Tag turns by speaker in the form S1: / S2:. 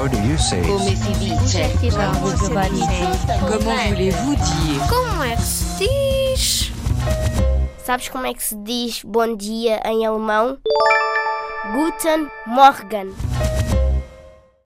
S1: How do you say
S2: Come si dice?
S3: Comment voulez-vous dire
S4: Como é que se diz? Sabes como é que se diz bom dia em alemão? Guten Morgen.